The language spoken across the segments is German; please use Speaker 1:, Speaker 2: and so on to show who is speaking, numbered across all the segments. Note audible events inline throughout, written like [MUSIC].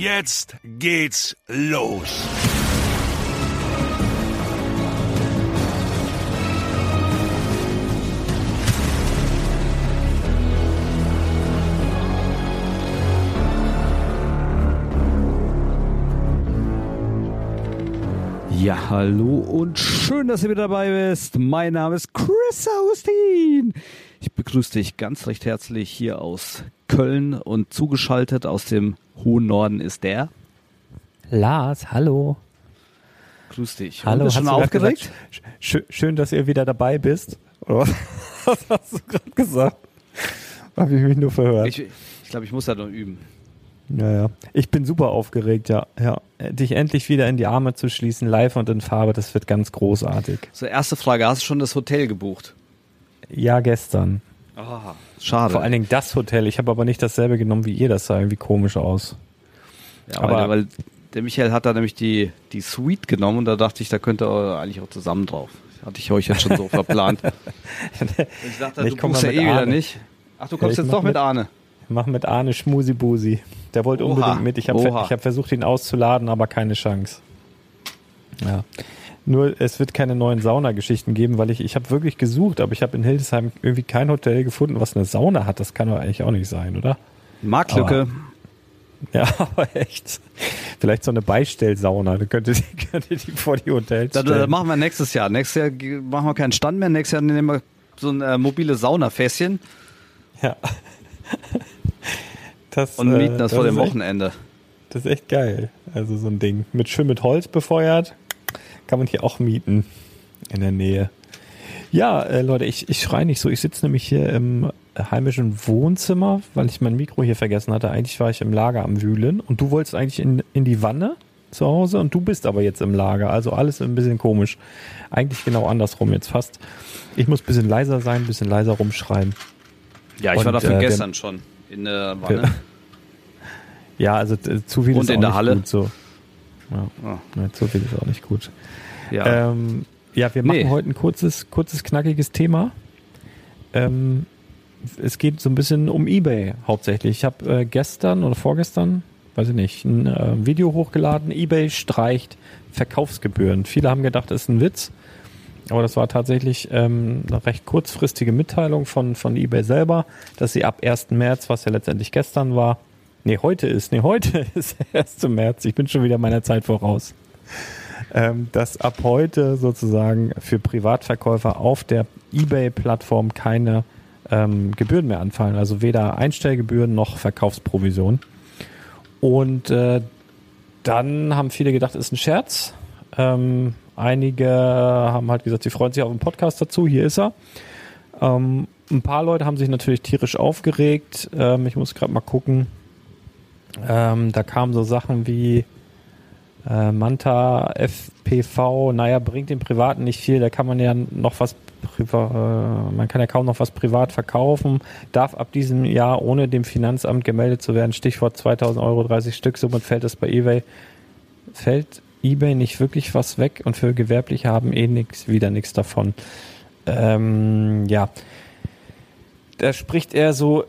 Speaker 1: Jetzt geht's los.
Speaker 2: Ja, hallo und schön, dass ihr wieder dabei bist. Mein Name ist Chris Augustin. Ich begrüße dich ganz recht herzlich hier aus Köln und zugeschaltet aus dem hohen Norden ist der
Speaker 3: Lars. Hallo.
Speaker 2: Grüß dich.
Speaker 3: Hallo,
Speaker 2: bist schon aufgeregt?
Speaker 3: Schön, schön, dass ihr wieder dabei bist. Oder was [LAUGHS] hast du gerade gesagt? Habe ich mich nur verhört.
Speaker 2: Ich, ich glaube, ich muss da noch üben.
Speaker 3: Ja, ja. Ich bin super aufgeregt, ja. ja. Dich endlich wieder in die Arme zu schließen, live und in Farbe, das wird ganz großartig.
Speaker 2: So, erste Frage, hast du schon das Hotel gebucht?
Speaker 3: Ja, gestern.
Speaker 2: Ah, schade.
Speaker 3: Vor allen Dingen das Hotel. Ich habe aber nicht dasselbe genommen wie ihr. Das sah irgendwie komisch aus.
Speaker 2: Ja, aber weil, weil der Michael hat da nämlich die, die Suite genommen und da dachte ich, da könnte er eigentlich auch zusammen drauf. Hatte ich euch jetzt schon so [LAUGHS] verplant. Ich dachte,
Speaker 3: Ich
Speaker 2: du
Speaker 3: komm
Speaker 2: kommst ja eh wieder nicht. Ach, du kommst
Speaker 3: Ja,
Speaker 2: jetzt doch mit
Speaker 3: mit-
Speaker 2: Arne.
Speaker 3: Mach mit Arne Schmusi-Busi. Der wollte
Speaker 2: Oha.
Speaker 3: unbedingt mit. Ich habe ich hab versucht, ihn auszuladen, aber keine Chance. Ja. Nur es wird keine neuen Saunageschichten geben, weil ich, ich habe wirklich gesucht, aber ich habe in Hildesheim irgendwie kein Hotel gefunden, was eine Sauna hat. Das kann doch eigentlich auch nicht sein, oder?
Speaker 2: Marktlücke.
Speaker 3: Ja, [LAUGHS] aber echt. Vielleicht so eine Beistellsauna. Da könnte die, [LAUGHS] könnte die vor die Hotels
Speaker 2: Das,
Speaker 3: stellen.
Speaker 2: das machen wir nächstes Jahr. Nächstes Jahr machen wir keinen Stand mehr. Nächstes Jahr nehmen wir so ein äh, mobile Saunafässchen
Speaker 3: Ja. [LAUGHS] Das,
Speaker 2: und mieten
Speaker 3: äh,
Speaker 2: das vor dem
Speaker 3: echt-
Speaker 2: Wochenende.
Speaker 3: Das ist echt geil. Also so ein Ding. Mit schön mit Holz befeuert. Kann man hier auch mieten. In der Nähe. Ja, äh, Leute, ich, ich schreie nicht so. Ich sitze nämlich hier im heimischen Wohnzimmer, weil ich mein Mikro hier vergessen hatte. Eigentlich war ich im Lager am Wühlen und du wolltest eigentlich in, in die Wanne zu Hause und du bist aber jetzt im Lager. Also alles ein bisschen komisch. Eigentlich genau andersrum jetzt fast. Ich muss ein bisschen leiser sein, ein bisschen leiser rumschreien.
Speaker 2: Ja, ich war
Speaker 3: Und,
Speaker 2: dafür
Speaker 3: äh,
Speaker 2: gestern schon in der Wanne.
Speaker 3: Ja, also äh, zu viel
Speaker 2: Und
Speaker 3: ist
Speaker 2: in der Halle?
Speaker 3: gut so. Ja,
Speaker 2: Ah,
Speaker 3: ne, zu viel ist auch nicht gut.
Speaker 2: ja.
Speaker 3: Ähm, ja, wir machen
Speaker 2: Nee.
Speaker 3: heute ein kurzes, kurzes, knackiges Thema. Ähm, es geht so ein bisschen um eBay hauptsächlich. Ich habe äh, gestern oder vorgestern, weiß ich nicht, ein äh, Video hochgeladen. eBay streicht Verkaufsgebühren. Viele haben gedacht, das ist ein Witz. Aber das war tatsächlich ähm, eine recht kurzfristige Mitteilung von, von eBay selber, dass sie ab 1. März, was ja letztendlich gestern war, nee, heute ist, nee, heute [LAUGHS] ist der 1. März, ich bin schon wieder meiner Zeit voraus, ähm, dass ab heute sozusagen für Privatverkäufer auf der eBay-Plattform keine ähm, Gebühren mehr anfallen, also weder Einstellgebühren noch Verkaufsprovision. Und äh, dann haben viele gedacht, ist ein Scherz. Ähm, einige haben halt gesagt, sie freuen sich auf den Podcast dazu. Hier ist er. Ähm, ein paar Leute haben sich natürlich tierisch aufgeregt. Ähm, ich muss gerade mal gucken. Ähm, da kamen so Sachen wie äh, Manta FPV. Naja, bringt dem Privaten nicht viel. Da kann man ja noch was priva- äh, man kann ja kaum noch was privat verkaufen, darf ab diesem Jahr ohne dem Finanzamt gemeldet zu werden, Stichwort 2000 Euro, 30 Stück, somit fällt es bei eBay, fällt eBay nicht wirklich was weg und für Gewerbliche haben eh nix, wieder nichts davon. Ähm, ja, da spricht er so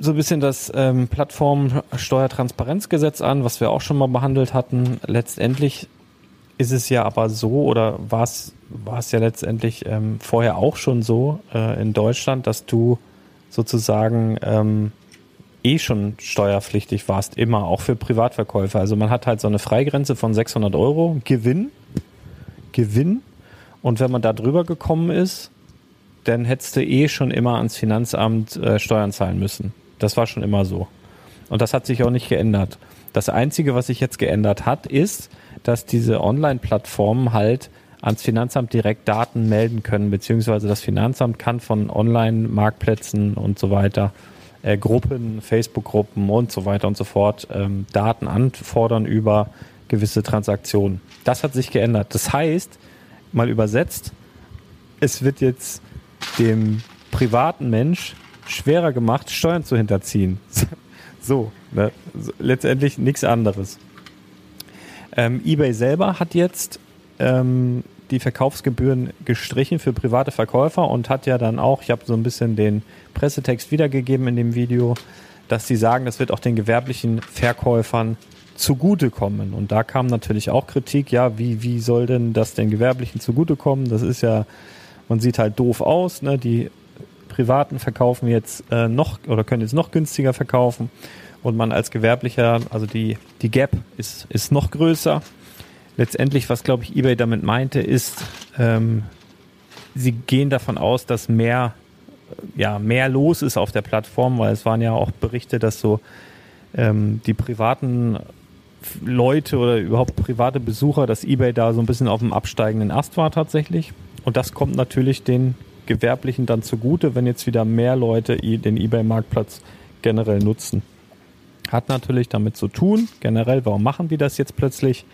Speaker 3: so ein bisschen das ähm, Plattformsteuertransparenzgesetz an, was wir auch schon mal behandelt hatten. Letztendlich ist es ja aber so oder war es ja letztendlich ähm, vorher auch schon so äh, in Deutschland, dass du sozusagen ähm, eh schon steuerpflichtig warst, immer, auch für Privatverkäufer. Also man hat halt so eine Freigrenze von 600 Euro Gewinn, Gewinn und wenn man da drüber gekommen ist, dann hättest du eh schon immer ans Finanzamt äh, Steuern zahlen müssen. Das war schon immer so. Und das hat sich auch nicht geändert. Das Einzige, was sich jetzt geändert hat, ist, dass diese Online-Plattformen halt ans Finanzamt direkt Daten melden können, beziehungsweise das Finanzamt kann von Online-Marktplätzen und so weiter, äh, Gruppen, Facebook-Gruppen und so weiter und so fort, ähm, Daten anfordern über gewisse Transaktionen. Das hat sich geändert. Das heißt, mal übersetzt, es wird jetzt dem privaten Mensch schwerer gemacht, Steuern zu hinterziehen. [LAUGHS] So, ne? letztendlich nichts anderes. Ähm, eBay selber hat jetzt ähm, die Verkaufsgebühren gestrichen für private Verkäufer und hat ja dann auch, ich habe so ein bisschen den Pressetext wiedergegeben in dem Video, dass sie sagen, das wird auch den gewerblichen Verkäufern zugutekommen. Und da kam natürlich auch Kritik, ja, wie, wie soll denn das den Gewerblichen zugutekommen? Das ist ja, man sieht halt doof aus, ne? Die Privaten verkaufen jetzt äh, noch oder können jetzt noch günstiger verkaufen und man als Gewerblicher, also die, die Gap ist, ist noch größer. Letztendlich, was glaube ich eBay damit meinte, ist, ähm, sie gehen davon aus, dass mehr, ja, mehr los ist auf der Plattform, weil es waren ja auch Berichte, dass so ähm, die privaten Leute oder überhaupt private Besucher, dass eBay da so ein bisschen auf dem absteigenden Ast war tatsächlich. Und das kommt natürlich den Gewerblichen dann zugute, wenn jetzt wieder mehr Leute den eBay-Marktplatz generell nutzen. Hat natürlich damit zu tun, generell, warum machen die das jetzt plötzlich?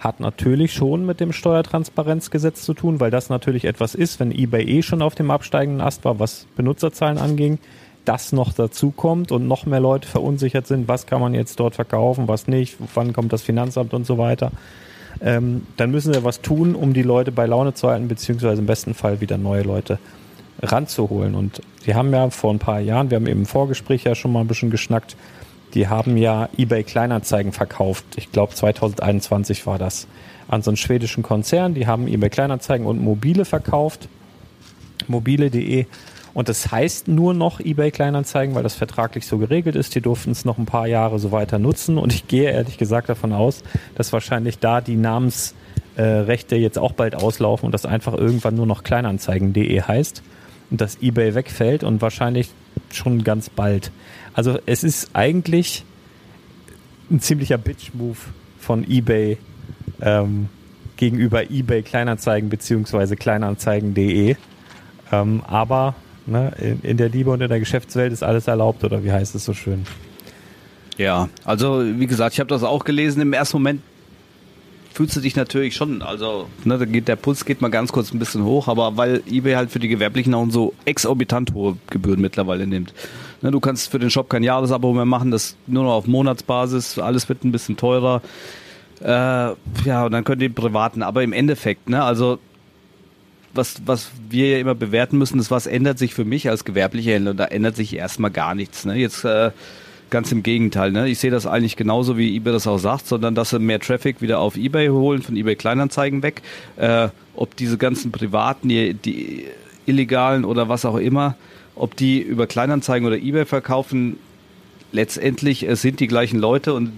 Speaker 3: Hat natürlich schon mit dem Steuertransparenzgesetz zu tun, weil das natürlich etwas ist, wenn eBay eh schon auf dem absteigenden Ast war, was Benutzerzahlen anging, das noch dazu kommt und noch mehr Leute verunsichert sind, was kann man jetzt dort verkaufen, was nicht, wann kommt das Finanzamt und so weiter. ähm, dann müssen sie was tun, um die Leute bei Laune zu halten, beziehungsweise im besten Fall wieder neue Leute ranzuholen. Und die haben ja vor ein paar Jahren, wir haben eben im Vorgespräch ja schon mal ein bisschen geschnackt, die haben ja eBay Kleinanzeigen verkauft. Ich glaube 2021 war das an so einen schwedischen Konzern. Die haben eBay Kleinanzeigen und Mobile verkauft. Mobile.de. Und das heißt nur noch eBay Kleinanzeigen, weil das vertraglich so geregelt ist. Die durften es noch ein paar Jahre so weiter nutzen. Und ich gehe ehrlich gesagt davon aus, dass wahrscheinlich da die Namensrechte jetzt auch bald auslaufen und das einfach irgendwann nur noch Kleinanzeigen.de heißt dass eBay wegfällt und wahrscheinlich schon ganz bald. Also es ist eigentlich ein ziemlicher Bitch-Move von eBay ähm, gegenüber eBay Kleinanzeigen beziehungsweise Kleinanzeigen.de. Ähm, aber ne, in, in der Liebe und in der Geschäftswelt ist alles erlaubt oder wie heißt es so schön?
Speaker 2: Ja, also wie gesagt, ich habe das auch gelesen. Im ersten Moment fühlst du dich natürlich schon, also ne, da geht der Puls geht mal ganz kurz ein bisschen hoch, aber weil eBay halt für die Gewerblichen auch so exorbitant hohe Gebühren mittlerweile nimmt. Ne, du kannst für den Shop kein Jahresabo mehr machen, das nur noch auf Monatsbasis, alles wird ein bisschen teurer. Äh, ja, und dann können die privaten, aber im Endeffekt, ne, also was, was wir ja immer bewerten müssen, ist, was ändert sich für mich als gewerblicher Händler? Da ändert sich erstmal gar nichts. Ne? Jetzt äh, Ganz im Gegenteil. Ne? Ich sehe das eigentlich genauso, wie eBay das auch sagt, sondern dass sie mehr Traffic wieder auf eBay holen, von eBay Kleinanzeigen weg. Äh, ob diese ganzen privaten, die, die illegalen oder was auch immer, ob die über Kleinanzeigen oder eBay verkaufen, letztendlich es sind die gleichen Leute und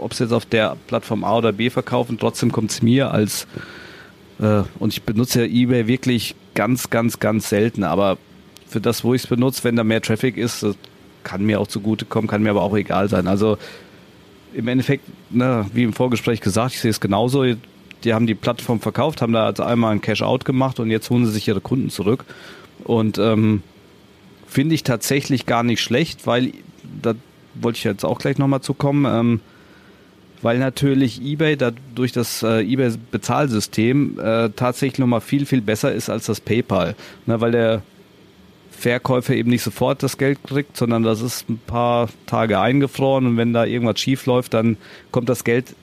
Speaker 2: ob sie jetzt auf der Plattform A oder B verkaufen, trotzdem kommt es mir als äh, und ich benutze ja eBay wirklich ganz, ganz, ganz selten, aber für das, wo ich es benutze, wenn da mehr Traffic ist, kann mir auch zugutekommen, kann mir aber auch egal sein. Also im Endeffekt, ne, wie im Vorgespräch gesagt, ich sehe es genauso. Die haben die Plattform verkauft, haben da also einmal ein Cash-out gemacht und jetzt holen sie sich ihre Kunden zurück. Und ähm, finde ich tatsächlich gar nicht schlecht, weil da wollte ich jetzt auch gleich nochmal zukommen, ähm, weil natürlich eBay da durch das äh, eBay Bezahlsystem äh, tatsächlich nochmal viel, viel besser ist als das PayPal. Ne, weil der Verkäufer eben nicht sofort das Geld kriegt, sondern das ist ein paar Tage eingefroren und wenn da irgendwas schief läuft, dann kommt das Geld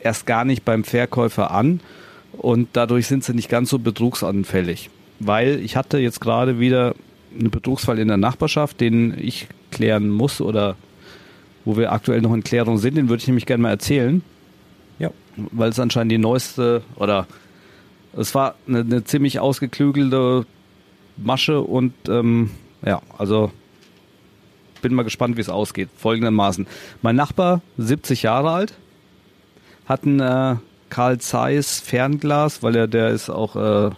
Speaker 2: erst gar nicht beim Verkäufer an und dadurch sind sie nicht ganz so betrugsanfällig. Weil ich hatte jetzt gerade wieder einen Betrugsfall in der Nachbarschaft, den ich klären muss oder wo wir aktuell noch in Klärung sind, den würde ich nämlich gerne mal erzählen. Ja. Weil es anscheinend die neueste oder es war eine, eine ziemlich ausgeklügelte Masche und ähm, ja, also bin mal gespannt, wie es ausgeht. Folgendermaßen. Mein Nachbar, 70 Jahre alt, hat ein äh, Karl Zeiss Fernglas, weil er der ist auch äh,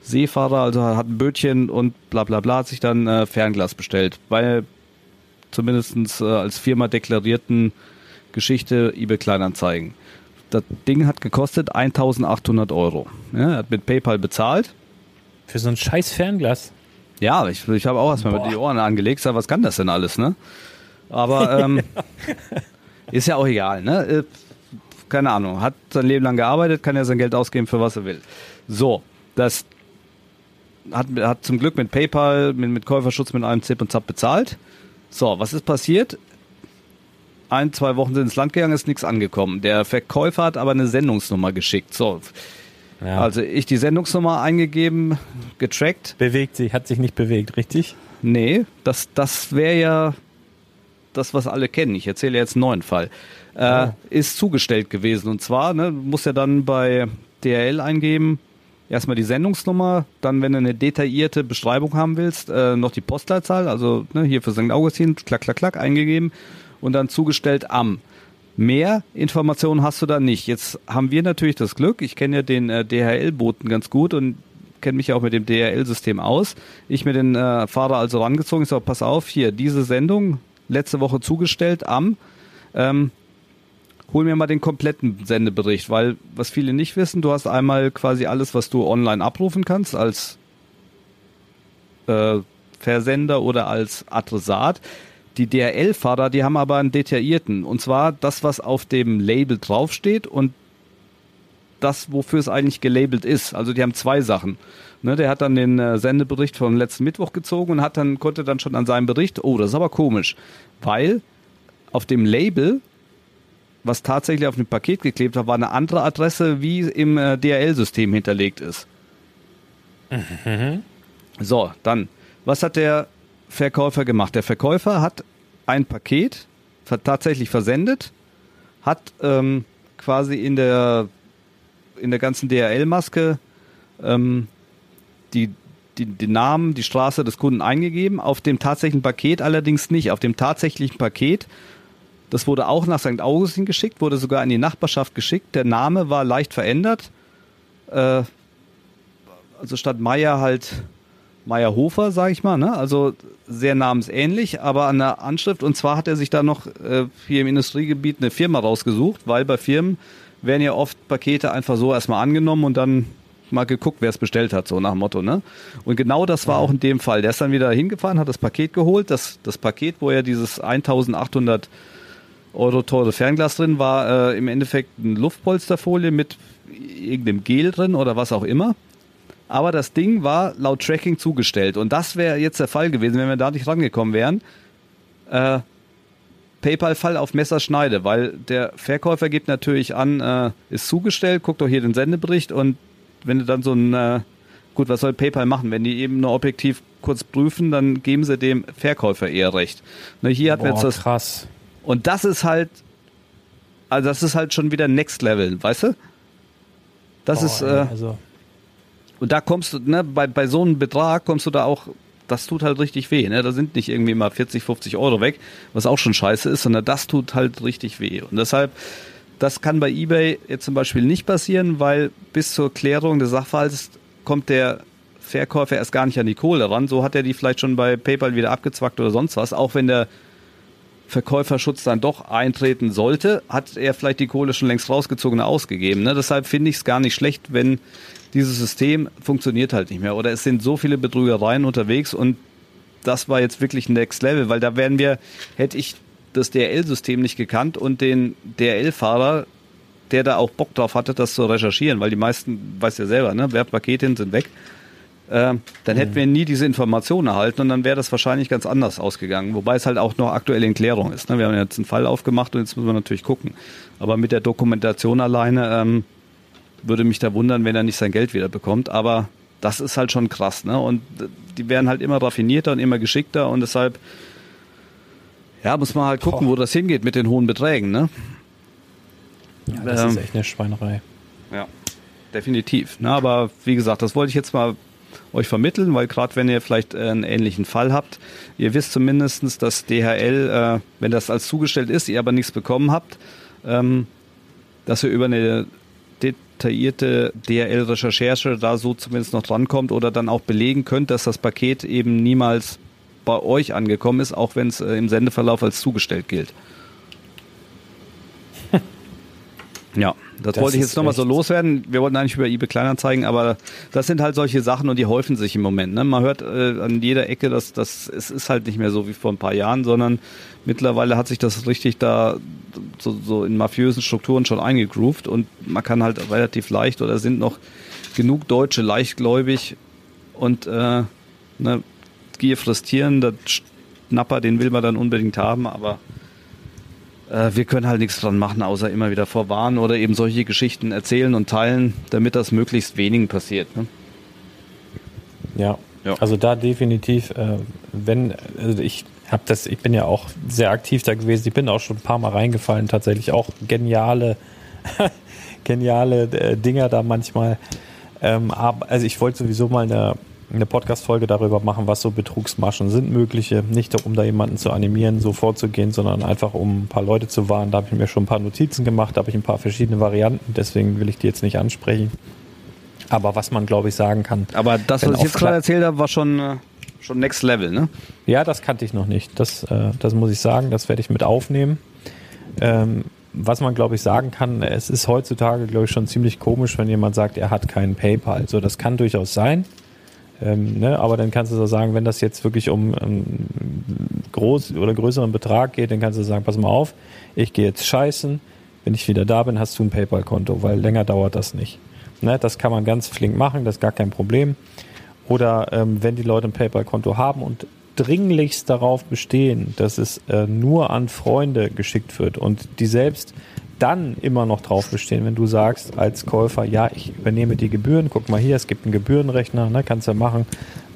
Speaker 2: Seefahrer, also hat ein Bötchen und bla bla bla, hat sich dann äh, Fernglas bestellt. Weil zumindest äh, als Firma deklarierten Geschichte eBay Kleinanzeigen. Das Ding hat gekostet 1800 Euro. Ja, er hat mit PayPal bezahlt
Speaker 3: für so ein scheiß Fernglas.
Speaker 2: Ja, ich, ich habe auch erstmal die Ohren angelegt, sag, was kann das denn alles, ne? Aber [LAUGHS] ähm, ist ja auch egal, ne? Äh, keine Ahnung, hat sein Leben lang gearbeitet, kann ja sein Geld ausgeben, für was er will. So, das hat, hat zum Glück mit PayPal, mit, mit Käuferschutz, mit allem Zip und Zap bezahlt. So, was ist passiert? Ein, zwei Wochen sind ins Land gegangen, ist nichts angekommen. Der Verkäufer hat aber eine Sendungsnummer geschickt. So, ja. Also ich die Sendungsnummer eingegeben, getrackt.
Speaker 3: Bewegt sich, hat sich nicht bewegt, richtig?
Speaker 2: Nee, das, das wäre ja das, was alle kennen. Ich erzähle jetzt einen neuen Fall. Äh, ja. Ist zugestellt gewesen. Und zwar, ne, muss ja dann bei DRL eingeben, erstmal die Sendungsnummer, dann, wenn du eine detaillierte Beschreibung haben willst, äh, noch die Postleitzahl, also ne, hier für St. Augustin, klack, klack, klack, eingegeben und dann zugestellt am. Mehr Informationen hast du da nicht. Jetzt haben wir natürlich das Glück, ich kenne ja den äh, DHL-Boten ganz gut und kenne mich ja auch mit dem DHL-System aus. Ich mir den äh, Fahrer also rangezogen, ich sage, pass auf, hier, diese Sendung, letzte Woche zugestellt am, ähm, hol mir mal den kompletten Sendebericht, weil was viele nicht wissen, du hast einmal quasi alles, was du online abrufen kannst als äh, Versender oder als Adressat. Die DRL-Fahrer, die haben aber einen detaillierten. Und zwar das, was auf dem Label draufsteht und das, wofür es eigentlich gelabelt ist. Also die haben zwei Sachen. Ne, der hat dann den äh, Sendebericht vom letzten Mittwoch gezogen und hat dann, konnte dann schon an seinem Bericht, oh, das ist aber komisch, weil auf dem Label was tatsächlich auf dem Paket geklebt war, war eine andere Adresse, wie im äh, DHL-System hinterlegt ist. So, dann, was hat der Verkäufer gemacht? Der Verkäufer hat ein Paket tatsächlich versendet, hat ähm, quasi in der in der ganzen DHL-Maske ähm, die, die, den Namen, die Straße des Kunden eingegeben, auf dem tatsächlichen Paket allerdings nicht. Auf dem tatsächlichen Paket, das wurde auch nach St. Augustin geschickt, wurde sogar in die Nachbarschaft geschickt. Der Name war leicht verändert. Äh, also statt Meier halt Meyerhofer, sage ich mal, ne? also sehr namensähnlich, aber an der Anschrift. Und zwar hat er sich da noch äh, hier im Industriegebiet eine Firma rausgesucht, weil bei Firmen werden ja oft Pakete einfach so erstmal angenommen und dann mal geguckt, wer es bestellt hat, so nach dem Motto, ne? Und genau das war auch in dem Fall. Der ist dann wieder hingefahren, hat das Paket geholt. Das, das Paket, wo ja dieses 1800 Euro teure Fernglas drin war, äh, im Endeffekt eine Luftpolsterfolie mit irgendeinem Gel drin oder was auch immer. Aber das Ding war laut Tracking zugestellt. Und das wäre jetzt der Fall gewesen, wenn wir da nicht rangekommen wären. Äh, PayPal-Fall auf Messerschneide, weil der Verkäufer gibt natürlich an, äh, ist zugestellt, guckt doch hier den Sendebericht und wenn du dann so ein, äh, gut, was soll PayPal machen? Wenn die eben nur objektiv kurz prüfen, dann geben sie dem Verkäufer eher recht. Ne, hier hat
Speaker 3: Boah,
Speaker 2: jetzt das.
Speaker 3: krass.
Speaker 2: Und das ist halt, also das ist halt schon wieder Next Level, weißt du? Das
Speaker 3: Boah,
Speaker 2: ist, äh,
Speaker 3: also,
Speaker 2: und da kommst du, ne, bei, bei so einem Betrag kommst du da auch, das tut halt richtig weh, ne? Da sind nicht irgendwie mal 40, 50 Euro weg, was auch schon scheiße ist, sondern das tut halt richtig weh. Und deshalb, das kann bei eBay jetzt zum Beispiel nicht passieren, weil bis zur Klärung des Sachverhalts kommt der Verkäufer erst gar nicht an die Kohle ran. So hat er die vielleicht schon bei PayPal wieder abgezwackt oder sonst was. Auch wenn der Verkäuferschutz dann doch eintreten sollte, hat er vielleicht die Kohle schon längst rausgezogen und ausgegeben. Ne? Deshalb finde ich es gar nicht schlecht, wenn dieses System funktioniert halt nicht mehr. Oder es sind so viele Betrügereien unterwegs und das war jetzt wirklich Next Level, weil da wären wir, hätte ich das DRL-System nicht gekannt und den DRL-Fahrer, der da auch Bock drauf hatte, das zu recherchieren, weil die meisten, weiß ja selber, ne, hin sind weg, dann hätten wir nie diese Informationen erhalten und dann wäre das wahrscheinlich ganz anders ausgegangen. Wobei es halt auch noch aktuell in Klärung ist. Ne? Wir haben jetzt einen Fall aufgemacht und jetzt müssen wir natürlich gucken. Aber mit der Dokumentation alleine ähm, würde mich da wundern, wenn er nicht sein Geld wieder bekommt. Aber das ist halt schon krass. Ne? Und die werden halt immer raffinierter und immer geschickter und deshalb ja, muss man halt gucken,
Speaker 3: Boah.
Speaker 2: wo das hingeht mit den hohen Beträgen. Ne?
Speaker 3: ja, das
Speaker 2: ähm,
Speaker 3: ist echt eine Schweinerei.
Speaker 2: Ja, definitiv. Na, aber wie gesagt, das wollte ich jetzt mal euch vermitteln, weil gerade wenn ihr vielleicht äh, einen ähnlichen Fall habt, ihr wisst zumindestens, dass DHL, äh, wenn das als zugestellt ist, ihr aber nichts bekommen habt, ähm, dass ihr über eine detaillierte DHL-Recherche da so zumindest noch drankommt oder dann auch belegen könnt, dass das Paket eben niemals bei euch angekommen ist, auch wenn es äh, im Sendeverlauf als zugestellt gilt. Ja, das,
Speaker 3: Das
Speaker 2: wollte ich jetzt nochmal so loswerden. Wir wollten eigentlich über eBay Kleinanzeigen, aber das sind halt solche Sachen und die häufen sich im Moment. Ne? Man hört äh, an jeder Ecke, dass das es ist halt nicht mehr so wie vor ein paar Jahren, sondern mittlerweile hat sich das richtig da so, so in mafiösen Strukturen schon eingegroovt und man kann halt relativ leicht oder sind noch genug Deutsche leichtgläubig und äh, ne, Gier frisst Tieren, der Schnapper, den will man dann unbedingt haben, aber äh, wir können halt nichts dran machen, außer immer wieder vorwarnen oder eben solche Geschichten erzählen und teilen, damit das möglichst wenigen passiert. Ne?
Speaker 3: Ja.
Speaker 2: Ja.
Speaker 3: Also da definitiv, äh, wenn, also ich habe das, ich bin ja auch sehr aktiv da gewesen, ich bin auch schon ein paar Mal reingefallen, tatsächlich auch geniale, [LAUGHS] geniale äh, Dinger da manchmal. Ähm, also ich wollte sowieso mal eine, eine Podcast-Folge darüber machen, was so Betrugsmaschen sind, mögliche. Nicht um da jemanden zu animieren, so vorzugehen, sondern einfach um ein paar Leute zu warnen. Da habe ich mir schon ein paar Notizen gemacht, da habe ich ein paar verschiedene Varianten, deswegen will ich die jetzt nicht ansprechen. Aber was man, glaube ich, sagen kann.
Speaker 2: Aber das, was ich jetzt gerade erzählt habe, war schon, äh, schon Next Level, ne?
Speaker 3: Ja, das kannte ich noch nicht. Das, äh, das muss ich sagen, das werde ich mit aufnehmen. Ähm, was man, glaube ich, sagen kann, es ist heutzutage, glaube ich, schon ziemlich komisch, wenn jemand sagt, er hat keinen PayPal. So, das kann durchaus sein. Ähm, ne? Aber dann kannst du so sagen, wenn das jetzt wirklich um einen groß oder größeren Betrag geht, dann kannst du sagen, pass mal auf, ich gehe jetzt scheißen. Wenn ich wieder da bin, hast du ein PayPal-Konto, weil länger dauert das nicht. Ne? Das kann man ganz flink machen, das ist gar kein Problem. Oder ähm, wenn die Leute ein PayPal-Konto haben und dringlichst darauf bestehen, dass es äh, nur an Freunde geschickt wird und die selbst dann immer noch drauf bestehen, wenn du sagst als Käufer, ja, ich übernehme die Gebühren, guck mal hier, es gibt einen Gebührenrechner, ne, kannst du machen.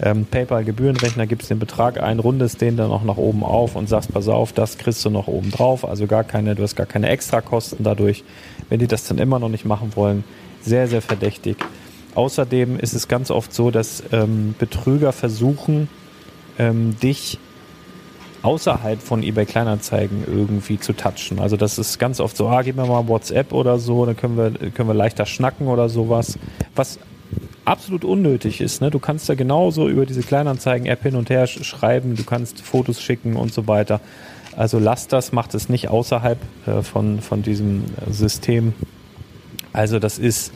Speaker 3: Ähm, PayPal-Gebührenrechner, gibst den Betrag ein, rundest den dann auch nach oben auf und sagst, pass auf, das kriegst du noch oben drauf, also gar keine, du hast gar keine Extrakosten dadurch. Wenn die das dann immer noch nicht machen wollen, sehr, sehr verdächtig. Außerdem ist es ganz oft so, dass ähm, Betrüger versuchen, ähm, dich außerhalb von eBay Kleinanzeigen irgendwie zu touchen. Also das ist ganz oft so, ah, gib mir mal WhatsApp oder so, dann können wir, können wir leichter schnacken oder sowas. Was absolut unnötig ist. Ne? Du kannst da genauso über diese Kleinanzeigen-App hin und her schreiben, du kannst Fotos schicken und so weiter. Also lass das, macht es nicht außerhalb äh, von, von diesem System. Also das ist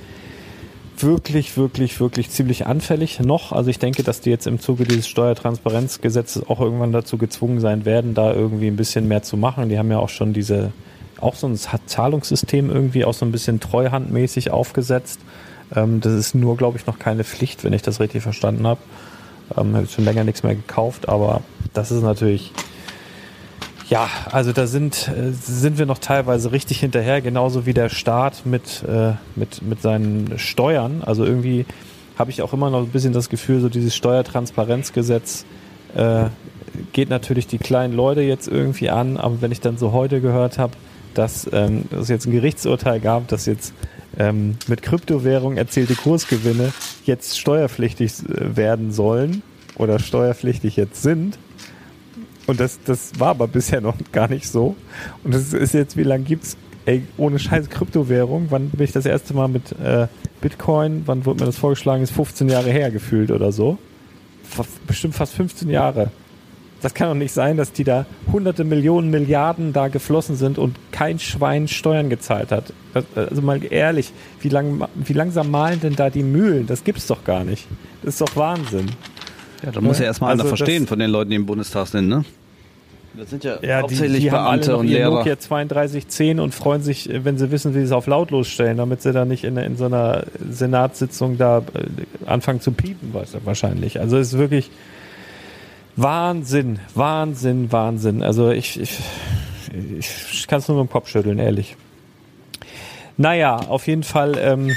Speaker 3: wirklich, wirklich, wirklich ziemlich anfällig noch. Also ich denke, dass die jetzt im Zuge dieses Steuertransparenzgesetzes auch irgendwann dazu gezwungen sein werden, da irgendwie ein bisschen mehr zu machen. Die haben ja auch schon diese, auch so ein Zahlungssystem irgendwie auch so ein bisschen treuhandmäßig aufgesetzt. Ähm, das ist nur, glaube ich, noch keine Pflicht, wenn ich das richtig verstanden habe. Ähm, habe schon länger nichts mehr gekauft, aber das ist natürlich ja, also da sind, äh, sind wir noch teilweise richtig hinterher, genauso wie der Staat mit, äh, mit, mit seinen Steuern. Also irgendwie habe ich auch immer noch ein bisschen das Gefühl, so dieses Steuertransparenzgesetz äh, geht natürlich die kleinen Leute jetzt irgendwie an, aber wenn ich dann so heute gehört habe, dass ähm, es jetzt ein Gerichtsurteil gab, dass jetzt ähm, mit Kryptowährung erzielte Kursgewinne jetzt steuerpflichtig äh, werden sollen oder steuerpflichtig jetzt sind, und das, das war aber bisher noch gar nicht so. Und das ist jetzt, wie lange gibt's, ey, ohne scheiß Kryptowährung? Wann bin ich das erste Mal mit äh, Bitcoin, wann wurde mir das vorgeschlagen? Ist 15 Jahre her gefühlt oder so. Bestimmt fast 15 Jahre. Das kann doch nicht sein, dass die da hunderte Millionen, Milliarden da geflossen sind und kein Schwein Steuern gezahlt hat. Also mal ehrlich, wie, lang, wie langsam malen denn da die Mühlen? Das gibt's doch gar nicht. Das ist doch Wahnsinn.
Speaker 2: Ja, da muss ja erstmal also einer verstehen von den Leuten, die im Bundestag sind, ne?
Speaker 3: Das sind ja, ja hauptsächlich die, die Beamte und Lehrer. Nokia 3210 und freuen sich, wenn sie wissen, wie sie es auf lautlos stellen, damit sie da nicht in, in so einer Senatssitzung da äh, anfangen zu piepen, wahrscheinlich. Also es ist wirklich Wahnsinn, Wahnsinn, Wahnsinn. Also ich, ich, ich kann es nur mit dem Kopf schütteln, ehrlich. Naja, auf jeden Fall ähm,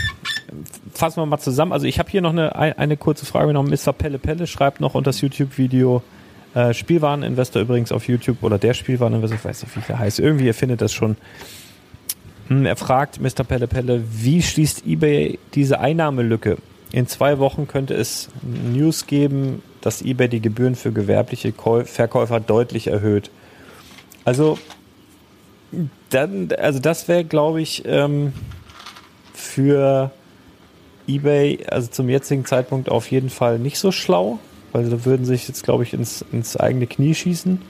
Speaker 3: fassen wir mal zusammen. Also ich habe hier noch eine, eine kurze Frage genommen. Mr. Pelle Pelle schreibt noch unter das YouTube-Video, äh, Spielwareninvestor übrigens auf YouTube oder der Spielwareninvestor, ich weiß nicht, wie der heißt. Irgendwie, ihr findet das schon. Hm, er fragt Mr. Pelle Pelle, wie schließt eBay diese Einnahmelücke? In zwei Wochen könnte es News geben, dass eBay die Gebühren für gewerbliche Verkäufer deutlich erhöht. Also, dann, also das wäre, glaube ich, ähm, für eBay, also zum jetzigen Zeitpunkt auf jeden Fall nicht so schlau, weil sie würden sich jetzt, glaube ich, ins, ins eigene Knie schießen.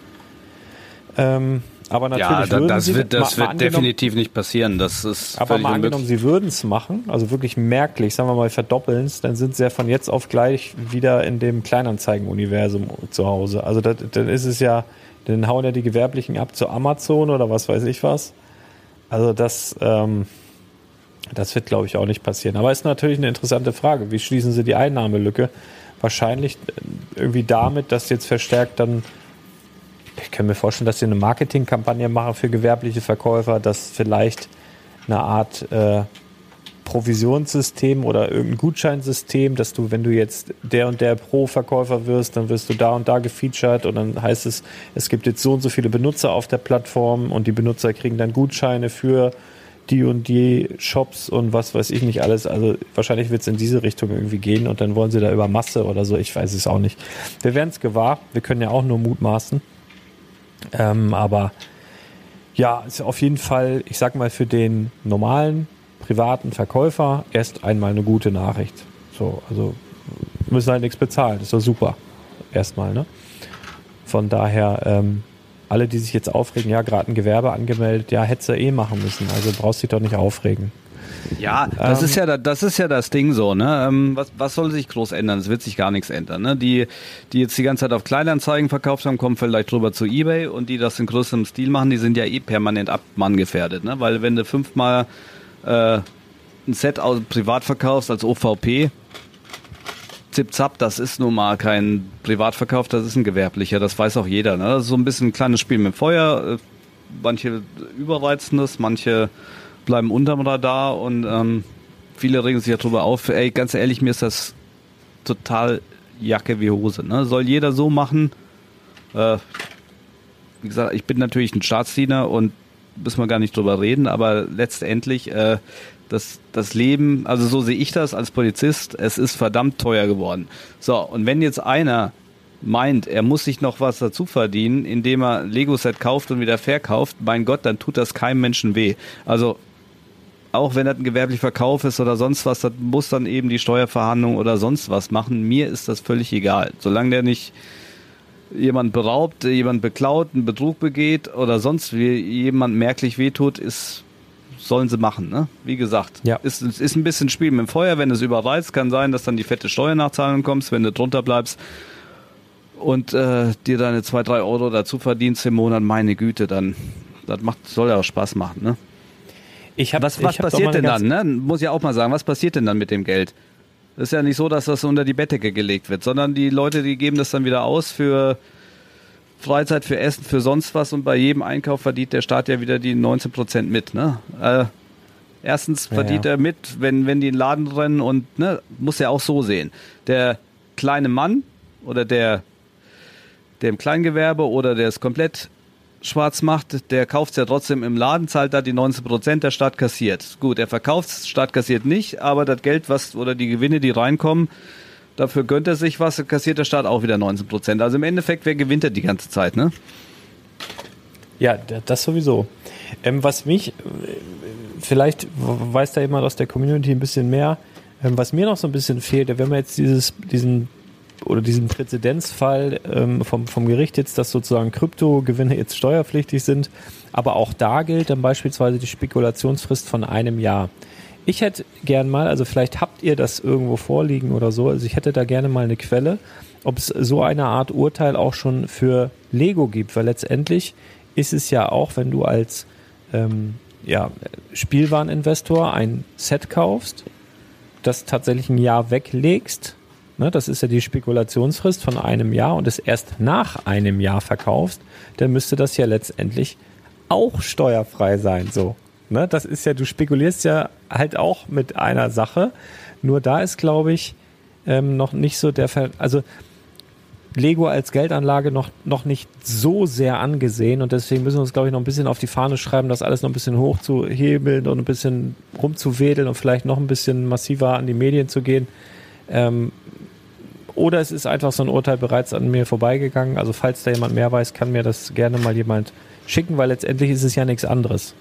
Speaker 3: Ähm, aber natürlich ja,
Speaker 2: da, das sie, wird, das wird definitiv nicht passieren. Das ist
Speaker 3: aber mal angenommen, sie würden es machen, also wirklich merklich, sagen wir mal verdoppeln es, dann sind sie ja von jetzt auf gleich wieder in dem Kleinanzeigen-Universum zu Hause. Also das, dann ist es ja, dann hauen ja die Gewerblichen ab zu Amazon oder was weiß ich was. Also das, ähm, das wird, glaube ich, auch nicht passieren. Aber ist natürlich eine interessante Frage. Wie schließen sie die Einnahmelücke? Wahrscheinlich irgendwie damit, dass jetzt verstärkt dann, ich kann mir vorstellen, dass sie eine Marketingkampagne machen für gewerbliche Verkäufer, dass vielleicht eine Art äh, Provisionssystem oder irgendein Gutscheinsystem, dass du, wenn du jetzt der und der Pro-Verkäufer wirst, dann wirst du da und da gefeatured und dann heißt es, es gibt jetzt so und so viele Benutzer auf der Plattform und die Benutzer kriegen dann Gutscheine für die und die Shops und was weiß ich nicht alles. Also wahrscheinlich wird es in diese Richtung irgendwie gehen und dann wollen sie da über Masse oder so. Ich weiß es auch nicht. Wir werden es gewahr. Wir können ja auch nur mutmaßen. Ähm, aber ja, ist auf jeden Fall, ich sag mal, für den normalen privaten Verkäufer erst einmal eine gute Nachricht. So, also müssen halt nichts bezahlen. Das ist doch super. Erstmal, ne? Von daher, ähm, alle, die sich jetzt aufregen, ja, gerade ein Gewerbe angemeldet, ja, hätte sie eh machen müssen. Also brauchst dich doch nicht aufregen.
Speaker 2: Ja, das ähm, ist ja das ist ja das Ding so, ne? Ähm, was, was soll sich groß ändern? Es wird sich gar nichts ändern. Ne? Die, die jetzt die ganze Zeit auf Kleinanzeigen verkauft haben, kommen vielleicht drüber zu Ebay und die das in größerem Stil machen, die sind ja eh permanent abmanngefährdet, ne? Weil wenn du fünfmal äh, ein Set aus privat verkaufst als OVP, Zip-Zap, das ist nun mal kein Privatverkauf, das ist ein gewerblicher, das weiß auch jeder. Ne? Das ist so ein bisschen ein kleines Spiel mit Feuer. Äh, manche überreizen das, manche bleiben unterm Radar und ähm, viele regen sich darüber auf. Ey, ganz ehrlich, mir ist das total Jacke wie Hose. Ne? Soll jeder so machen. Äh, wie gesagt, ich bin natürlich ein Staatsdiener und müssen wir gar nicht drüber reden, aber letztendlich äh, das, das Leben, also so sehe ich das als Polizist, es ist verdammt teuer geworden. So, und wenn jetzt einer meint, er muss sich noch was dazu verdienen, indem er Lego-Set kauft und wieder verkauft, mein Gott, dann tut das keinem Menschen weh. Also auch wenn das ein gewerblicher Verkauf ist oder sonst was, das muss dann eben die Steuerverhandlung oder sonst was machen. Mir ist das völlig egal. Solange der nicht jemand beraubt, jemand beklaut, einen Betrug begeht oder sonst wie jemand merklich wehtut, ist sollen sie machen, ne? Wie gesagt,
Speaker 3: ja.
Speaker 2: ist, ist ein bisschen Spiel mit dem Feuer, wenn es überreizt, kann sein, dass dann die fette Steuernachzahlung kommst, wenn du drunter bleibst und äh, dir deine zwei, drei Euro dazu verdienst im Monat, meine Güte, dann das macht, soll ja auch Spaß machen, ne?
Speaker 3: Ich hab,
Speaker 2: was was
Speaker 3: ich
Speaker 2: passiert denn dann, ne? Muss ich auch mal sagen, was passiert denn dann mit dem Geld? Das ist ja nicht so, dass das unter die Bettdecke gelegt wird, sondern die Leute, die geben das dann wieder aus für Freizeit, für Essen, für sonst was und bei jedem Einkauf verdient der Staat ja wieder die 19 Prozent mit. Ne? Äh, erstens verdient ja, ja. er mit, wenn, wenn die in den Laden rennen und ne, muss er auch so sehen. Der kleine Mann oder der, der im Kleingewerbe oder der es komplett schwarz macht, der kauft es ja trotzdem im Laden, zahlt da die 19 Prozent, der Staat kassiert. Gut, er verkauft es, Staat kassiert nicht, aber das Geld, was oder die Gewinne, die reinkommen, Dafür gönnt er sich was, kassiert der Staat auch wieder 19 Prozent. Also im Endeffekt, wer gewinnt er die ganze Zeit, ne?
Speaker 3: Ja, das sowieso. Ähm, was mich, äh, vielleicht weiß da jemand aus der Community ein bisschen mehr, ähm, was mir noch so ein bisschen fehlt, wenn man jetzt dieses, diesen oder diesen Präzedenzfall ähm, vom, vom Gericht jetzt, dass sozusagen Kryptogewinne jetzt steuerpflichtig sind, aber auch da gilt dann beispielsweise die Spekulationsfrist von einem Jahr. Ich hätte gern mal, also vielleicht habt ihr das irgendwo vorliegen oder so, also ich hätte da gerne mal eine Quelle, ob es so eine Art Urteil auch schon für Lego gibt, weil letztendlich ist es ja auch, wenn du als ähm, ja, Spielwareninvestor ein Set kaufst, das tatsächlich ein Jahr weglegst, ne, das ist ja die Spekulationsfrist von einem Jahr und es erst nach einem Jahr verkaufst, dann müsste das ja letztendlich auch steuerfrei sein, so. Ne? Das ist ja, du spekulierst ja halt auch mit einer Sache. Nur da ist, glaube ich, ähm, noch nicht so der Fall. Also Lego als Geldanlage noch, noch nicht so sehr angesehen und deswegen müssen wir uns, glaube ich, noch ein bisschen auf die Fahne schreiben, das alles noch ein bisschen hochzuhebeln und ein bisschen rumzuwedeln und vielleicht noch ein bisschen massiver an die Medien zu gehen. Ähm, oder es ist einfach so ein Urteil bereits an mir vorbeigegangen. Also falls da jemand mehr weiß, kann mir das gerne mal jemand schicken, weil letztendlich ist es ja nichts anderes.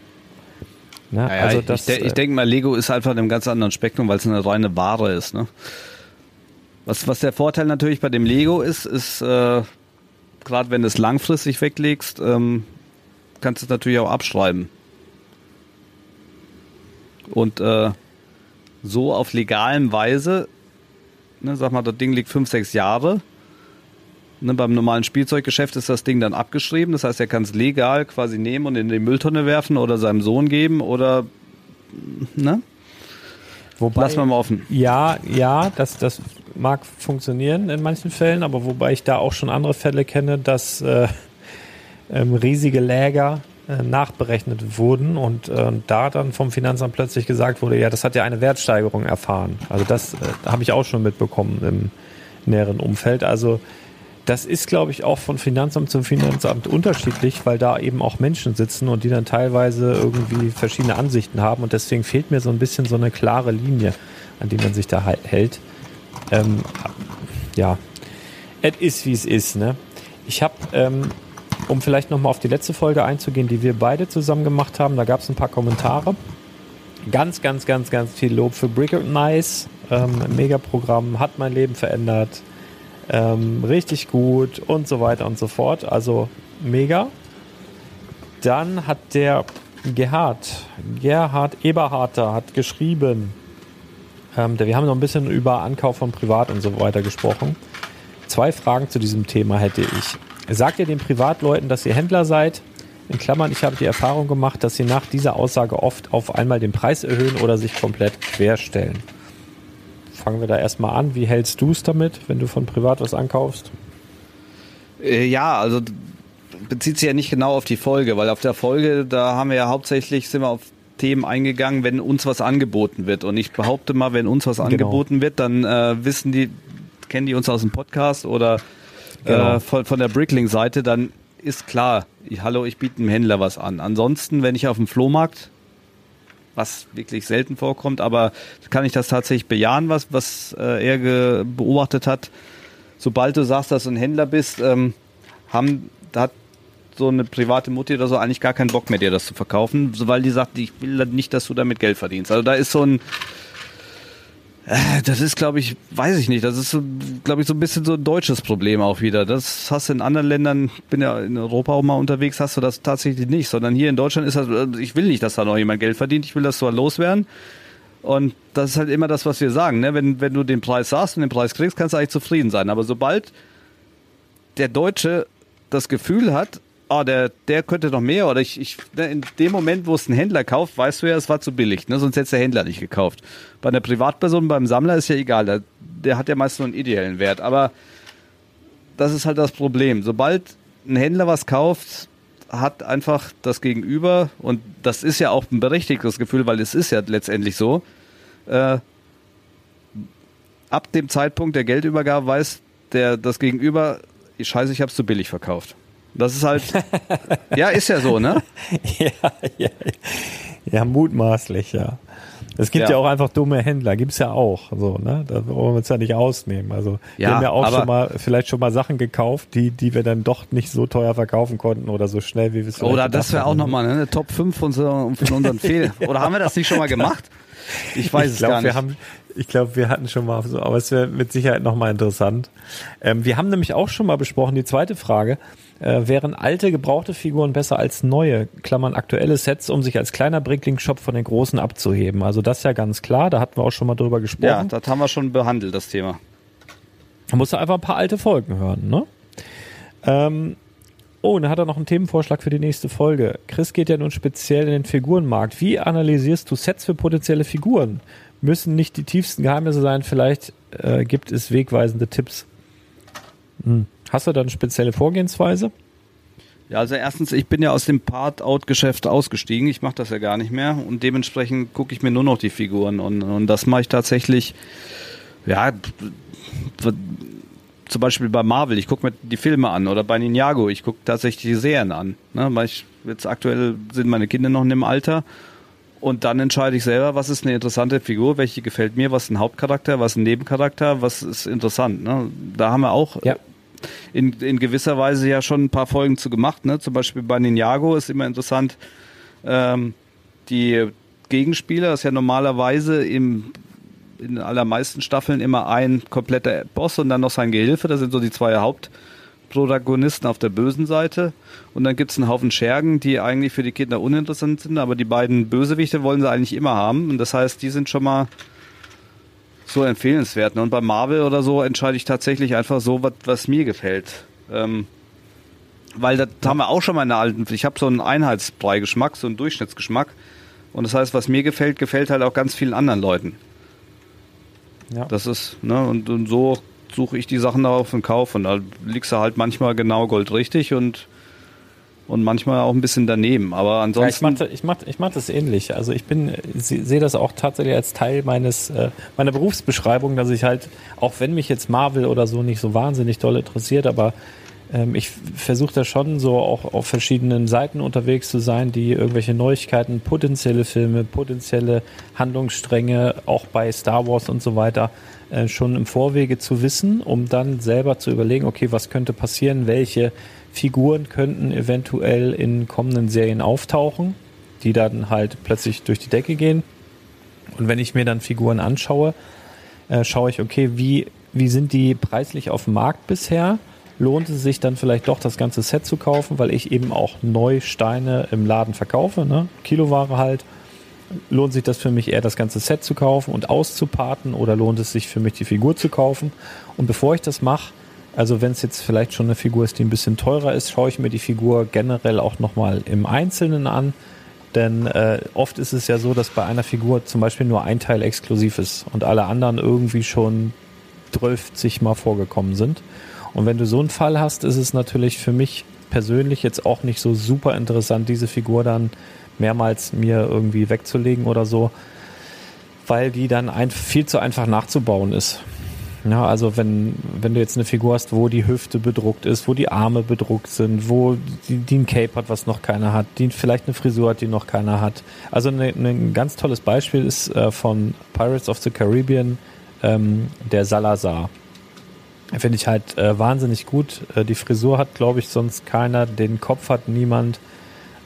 Speaker 2: Ne? Naja, also das, ich, de ich denke mal, Lego ist einfach in einem ganz anderen Spektrum, weil es eine reine Ware ist. Ne? Was, was der Vorteil natürlich bei dem Lego ist, ist, äh, gerade wenn du es langfristig weglegst, ähm, kannst du es natürlich auch abschreiben. Und äh, so auf legalem Weise, ne, sag mal, das Ding liegt fünf, sechs Jahre, Ne, beim normalen Spielzeuggeschäft ist das Ding dann abgeschrieben. Das heißt, er kann es legal quasi nehmen und in die Mülltonne werfen oder seinem Sohn geben oder ne?
Speaker 3: Wobei, Lass mal mal offen. Ja, ja, das, das mag funktionieren in manchen Fällen, aber wobei ich da auch schon andere Fälle kenne, dass äh, ähm, riesige Läger äh, nachberechnet wurden und äh, da dann vom Finanzamt plötzlich gesagt wurde, ja, das hat ja eine Wertsteigerung erfahren. Also das äh, habe ich auch schon mitbekommen im näheren Umfeld. Also das ist, glaube ich, auch von Finanzamt zu Finanzamt unterschiedlich, weil da eben auch Menschen sitzen und die dann teilweise irgendwie verschiedene Ansichten haben. Und deswegen fehlt mir so ein bisschen so eine klare Linie, an die man sich da hält. Ähm, ja, es ist, wie es ist. Ne? Ich habe, ähm, um vielleicht nochmal auf die letzte Folge einzugehen, die wir beide zusammen gemacht haben, da gab es ein paar Kommentare. Ganz, ganz, ganz, ganz viel Lob für Brick Nice. Ähm, Megaprogramm hat mein Leben verändert ähm, richtig gut und so weiter und so fort. Also mega. Dann hat der Gerhard, Gerhard Eberharter hat geschrieben, ähm, wir haben noch ein bisschen über Ankauf von Privat und so weiter gesprochen. Zwei Fragen zu diesem Thema hätte ich. Sagt ihr den Privatleuten, dass ihr Händler seid? In Klammern, ich habe die Erfahrung gemacht, dass sie nach dieser Aussage oft auf einmal den Preis erhöhen oder sich komplett querstellen fangen wir da erstmal an. Wie hältst du es damit, wenn du von privat was ankaufst?
Speaker 2: Äh, ja, also bezieht sich ja nicht genau auf die Folge, weil auf der Folge, da haben wir ja hauptsächlich, sind wir auf Themen eingegangen, wenn uns was angeboten wird. Und ich behaupte mal, wenn uns was
Speaker 3: Genau.
Speaker 2: angeboten wird, dann äh, wissen die, kennen die uns aus dem Podcast oder
Speaker 3: Genau.
Speaker 2: äh, von, von der Brickling-Seite, dann ist klar, ich, hallo, ich biete einem Händler was an. Ansonsten, wenn ich auf dem Flohmarkt, was wirklich selten vorkommt, aber kann ich das tatsächlich bejahen, was, was äh, er beobachtet hat, sobald du sagst, dass du ein Händler bist, ähm, haben, da hat so eine private Mutti oder so eigentlich gar keinen Bock mehr, dir das zu verkaufen, weil die sagt, ich will nicht, dass du damit Geld verdienst. Also da ist so ein, das ist, glaube ich, weiß ich nicht, das ist, glaube ich, so ein bisschen so ein deutsches Problem auch wieder. Das hast du in anderen Ländern, bin ja in Europa auch mal unterwegs, hast du das tatsächlich nicht, sondern hier in Deutschland ist das, äh, ich will nicht, dass da noch jemand Geld verdient, ich will das zwar loswerden. Und das ist halt immer das, was wir sagen. Ne? Wenn, wenn du den Preis sagst und den Preis kriegst, kannst du eigentlich zufrieden sein. Aber sobald der Deutsche das Gefühl hat, ah, der, der könnte noch mehr oder ich, ich in dem Moment, wo es ein Händler kauft, weißt du ja, es war zu billig, ne? sonst hätte der Händler nicht gekauft. Bei einer Privatperson, beim Sammler ist ja egal, der, der hat ja meist nur einen ideellen Wert, aber das ist halt das Problem. Sobald ein Händler was kauft, hat einfach das Gegenüber, und das ist ja auch ein berechtigtes Gefühl, weil es ist ja letztendlich so, äh, ab dem Zeitpunkt der Geldübergabe weiß der das Gegenüber, scheiße, ich habe es zu billig verkauft. Das ist halt, ja, ist ja so, ne? [LAUGHS]
Speaker 3: ja, ja, ja, mutmaßlich, ja. Es gibt
Speaker 2: Ja.
Speaker 3: ja. auch einfach dumme Händler, gibt's ja auch, so, ne? Da wollen wir uns ja nicht ausnehmen. Also, wir
Speaker 2: Ja,
Speaker 3: haben ja auch schon mal, vielleicht schon mal Sachen gekauft, die, die wir dann doch nicht so teuer verkaufen konnten oder so schnell, wie wir es
Speaker 2: Oder das wäre auch nochmal ne, eine Top 5 von, so, von unseren [LAUGHS] Fehlern. Oder haben wir das nicht schon mal gemacht? Ich weiß
Speaker 3: ich
Speaker 2: es
Speaker 3: glaube,
Speaker 2: gar
Speaker 3: wir
Speaker 2: nicht.
Speaker 3: haben, ich glaube, wir hatten schon mal so, aber es wäre mit Sicherheit nochmal interessant. Ähm, wir haben nämlich auch schon mal besprochen, die zweite Frage, äh, wären alte, gebrauchte Figuren besser als neue, Klammern aktuelle Sets, um sich als kleiner Brickling-Shop von den großen abzuheben? Also das ist ja ganz klar, da hatten wir auch schon mal drüber
Speaker 2: ja,
Speaker 3: gesprochen.
Speaker 2: das haben wir schon behandelt, das Thema.
Speaker 3: Da musst du einfach ein paar alte Folgen hören, ne? Ähm, oh, und dann hat er noch einen Themenvorschlag für die nächste Folge. Chris geht ja nun speziell in den Figurenmarkt. Wie analysierst du Sets für potenzielle Figuren? Müssen nicht die tiefsten Geheimnisse sein, vielleicht äh, gibt es wegweisende Tipps. Hm. Hast du da eine spezielle Vorgehensweise?
Speaker 2: Ja, also erstens, ich bin ja aus dem Part-Out-Geschäft ausgestiegen. Ich mache das ja gar nicht mehr und dementsprechend gucke ich mir nur noch die Figuren und, und das mache ich tatsächlich, ja, zum Beispiel bei Marvel, ich gucke mir die Filme an oder bei Ninjago, ich gucke tatsächlich die Serien an. Ne? Weil ich, jetzt aktuell sind meine Kinder noch in dem Alter und dann entscheide ich selber, was ist eine interessante Figur, welche gefällt mir, was ist ein Hauptcharakter, was ist ein Nebencharakter, was ist interessant. Ne? Da haben wir auch
Speaker 3: Ja.
Speaker 2: in, in gewisser Weise ja schon ein paar Folgen zu gemacht. Ne? Zum Beispiel bei Ninjago ist immer interessant, ähm, die Gegenspieler ist ja normalerweise im, in allermeisten Staffeln immer ein kompletter Boss und dann noch sein Gehilfe. Das sind so die zwei Hauptprotagonisten auf der bösen Seite. Und dann gibt es einen Haufen Schergen, die eigentlich für die Kinder uninteressant sind, aber die beiden Bösewichte wollen sie eigentlich immer haben. Und das heißt, die sind schon mal so empfehlenswert. ne? Und bei Marvel oder so entscheide ich tatsächlich einfach so, was, was mir gefällt. Ähm, weil das haben wir auch schon mal in der alten. Ich habe so einen Einheitsbrei-Geschmack, so einen Durchschnittsgeschmack. Und das heißt, was mir gefällt, gefällt halt auch ganz vielen anderen Leuten.
Speaker 3: Ja.
Speaker 2: Das ist, ne, und, und so suche ich die Sachen darauf in Kauf. Und da liegst du halt manchmal genau goldrichtig und, und manchmal auch ein bisschen daneben. Aber
Speaker 3: Ja, ich
Speaker 2: ansonsten.
Speaker 3: mache ich mach, ich mach das ähnlich. Also ich bin se- sehe das auch tatsächlich als Teil meines äh, meiner Berufsbeschreibung, dass ich halt, auch wenn mich jetzt Marvel oder so nicht so wahnsinnig doll interessiert, aber ähm, ich versuche da schon so auch auf verschiedenen Seiten unterwegs zu sein, die irgendwelche Neuigkeiten, potenzielle Filme, potenzielle Handlungsstränge, auch bei Star Wars und so weiter, äh, schon im Vorwege zu wissen, um dann selber zu überlegen, okay, was könnte passieren, welche Figuren könnten eventuell in kommenden Serien auftauchen, die dann halt plötzlich durch die Decke gehen. Und wenn ich mir dann Figuren anschaue, äh, schaue ich, okay, wie, wie sind die preislich auf dem Markt bisher? Lohnt es sich dann vielleicht doch das ganze Set zu kaufen, weil ich eben auch neu Steine im Laden verkaufe, ne? Kiloware halt. Lohnt sich das für mich eher das ganze Set zu kaufen und auszuparten oder lohnt es sich für mich die Figur zu kaufen? Und bevor ich das mache, also wenn es jetzt vielleicht schon eine Figur ist, die ein bisschen teurer ist, schaue ich mir die Figur generell auch nochmal im Einzelnen an. Denn äh, oft ist es ja so, dass bei einer Figur zum Beispiel nur ein Teil exklusiv ist und alle anderen irgendwie schon 12 Mal vorgekommen sind. Und wenn du so einen Fall hast, ist es natürlich für mich persönlich jetzt auch nicht so super interessant, diese Figur dann mehrmals mir irgendwie wegzulegen oder so, weil die dann ein, viel zu einfach nachzubauen ist. Ja, also wenn, wenn du jetzt eine Figur hast, wo die Hüfte bedruckt ist, wo die Arme bedruckt sind, wo die, die ein Cape hat, was noch keiner hat, die vielleicht eine Frisur hat, die noch keiner hat. Also eine, ein ganz tolles Beispiel ist äh, von Pirates of the Caribbean ähm, der Salazar. Finde ich halt äh, wahnsinnig gut. Äh, die Frisur hat, glaube ich, sonst keiner. Den Kopf hat niemand.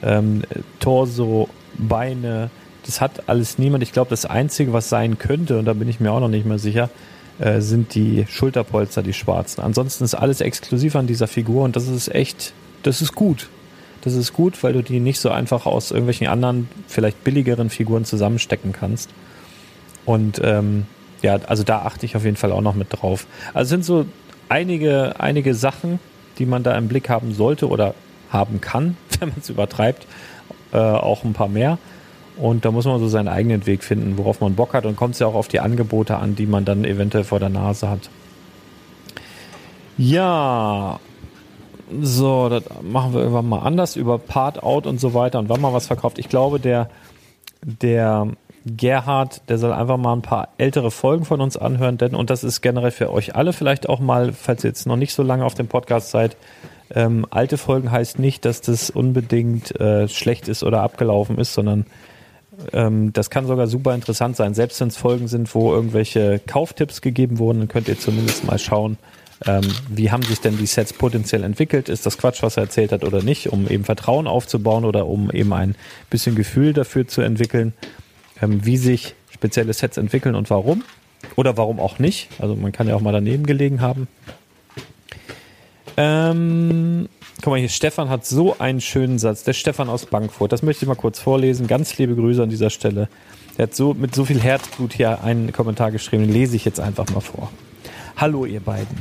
Speaker 3: Ähm, Torso, Beine, das hat alles niemand. Ich glaube, das Einzige, was sein könnte, und da bin ich mir auch noch nicht mehr sicher, äh, sind die Schulterpolster, die schwarzen. Ansonsten ist alles exklusiv an dieser Figur und das ist echt, das ist gut. Das ist gut, weil du die nicht so einfach aus irgendwelchen anderen, vielleicht billigeren Figuren zusammenstecken kannst. Und ähm, ja, also da achte ich auf jeden Fall auch noch mit drauf. Also sind so einige, einige Sachen, die man da im Blick haben sollte oder haben kann, [LAUGHS] wenn man es übertreibt. Äh, auch ein paar mehr. Und da muss man so seinen eigenen Weg finden, worauf man Bock hat. Und kommt es ja auch auf die Angebote an, die man dann eventuell vor der Nase hat. Ja, so, das machen wir irgendwann mal anders über Part Out und so weiter und wann man was verkauft. Ich glaube, der, der Gerhard, der soll einfach mal ein paar ältere Folgen von uns anhören, denn, und das ist generell für euch alle vielleicht auch mal, falls ihr jetzt noch nicht so lange auf dem Podcast seid, ähm, alte Folgen heißt nicht, dass das unbedingt äh, schlecht ist oder abgelaufen ist, sondern ähm, das kann sogar super interessant sein. Selbst wenn es Folgen sind, wo irgendwelche Kauftipps gegeben wurden, dann könnt ihr zumindest mal schauen, ähm, wie haben sich denn die Sets potenziell entwickelt? Ist das Quatsch, was er erzählt hat oder nicht, um eben Vertrauen aufzubauen oder um eben ein bisschen Gefühl dafür zu entwickeln, wie sich spezielle Sets entwickeln und warum. Oder warum auch nicht. Also man kann ja auch mal daneben gelegen haben. Ähm, Guck mal hier, Stefan hat so einen schönen Satz. Der Stefan aus Bankfurt. Das möchte ich mal kurz vorlesen. Ganz liebe Grüße an dieser Stelle. Er hat so mit so viel Herzblut hier einen Kommentar geschrieben. Den lese ich jetzt einfach mal vor. Hallo ihr beiden.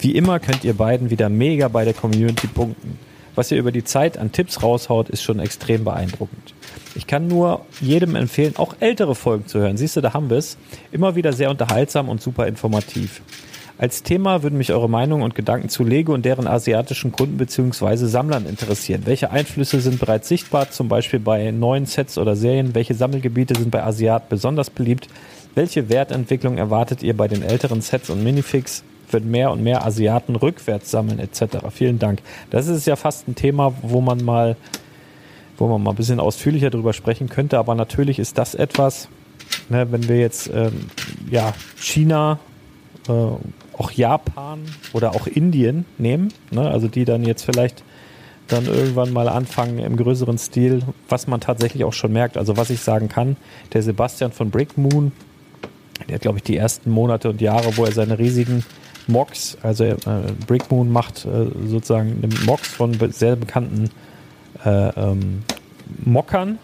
Speaker 3: Wie immer könnt ihr beiden wieder mega bei der Community punkten. Was ihr über die Zeit an Tipps raushaut, ist schon extrem beeindruckend. Ich kann nur jedem empfehlen, auch ältere Folgen zu hören. Siehst du, da haben wir es. Immer wieder sehr unterhaltsam und super informativ. Als Thema würden mich eure Meinung und Gedanken zu Lego und deren asiatischen Kunden bzw. Sammlern interessieren. Welche Einflüsse sind bereits sichtbar, zum Beispiel bei neuen Sets oder Serien? Welche Sammelgebiete sind bei Asiaten besonders beliebt? Welche Wertentwicklung erwartet ihr bei den älteren Sets und Minifix? Wird mehr und mehr Asiaten rückwärts sammeln etc. Vielen Dank. Das ist ja fast ein Thema, wo man mal, wo man mal ein bisschen ausführlicher drüber sprechen könnte. Aber natürlich ist das etwas, ne, wenn wir jetzt ähm, ja China äh, auch Japan oder auch Indien nehmen, ne? also die dann jetzt vielleicht dann irgendwann mal anfangen im größeren Stil, was man tatsächlich auch schon merkt. Also was ich sagen kann, der Sebastian von Brick Moon, der hat glaube ich die ersten Monate und Jahre, wo er seine riesigen Mocks, also äh, Brick Moon macht äh, sozusagen eine Mocks von sehr bekannten äh, ähm, Mockern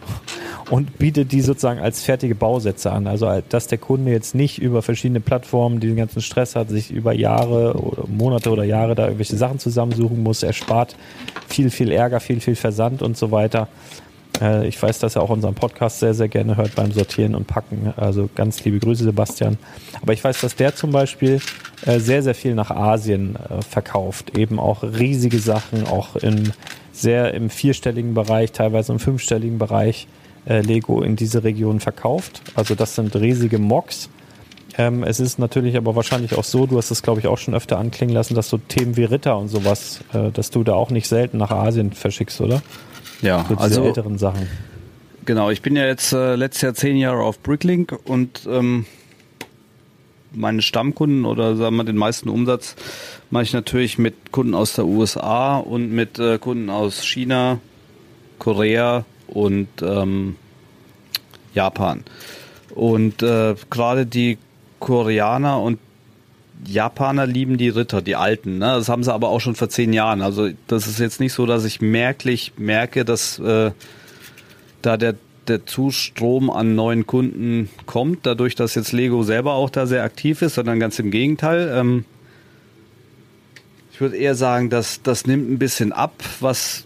Speaker 3: und bietet die sozusagen als fertige Bausätze an. Also dass der Kunde jetzt nicht über verschiedene Plattformen den ganzen Stress hat, sich über Jahre oder Monate oder Jahre da irgendwelche Sachen zusammensuchen muss. Er spart viel, viel Ärger, viel, viel Versand und so weiter. Äh, ich weiß, dass er auch unseren Podcast sehr, sehr gerne hört beim Sortieren und Packen. Also ganz liebe Grüße, Sebastian. Aber ich weiß, dass der zum Beispiel äh, sehr, sehr viel nach Asien äh, verkauft. Eben auch riesige Sachen, auch im sehr im vierstelligen Bereich, teilweise im fünfstelligen Bereich äh, Lego in diese Region verkauft. Also das sind riesige Mocks. Ähm, es ist natürlich aber wahrscheinlich auch so, du hast das glaube ich auch schon öfter anklingen lassen, dass so Themen wie Ritter und sowas, äh, dass du da auch nicht selten nach Asien verschickst, oder?
Speaker 2: Ja,
Speaker 3: so also älteren Sachen.
Speaker 2: Genau, ich bin ja jetzt äh, letztes Jahr zehn Jahre auf Bricklink und ähm, meine Stammkunden oder sagen wir den meisten Umsatz mache ich natürlich mit Kunden aus der USA und mit äh, Kunden aus China, Korea, und ähm, Japan. Und äh, gerade die Koreaner und Japaner lieben die Ritter, die alten. Ne? Das haben sie aber auch schon vor zehn Jahren. Also das ist jetzt nicht so, dass ich merklich merke, dass äh, da der, der Zustrom an neuen Kunden kommt, dadurch, dass jetzt Lego selber auch da sehr aktiv ist, sondern ganz im Gegenteil. Ähm, ich würde eher sagen, dass das nimmt ein bisschen ab, was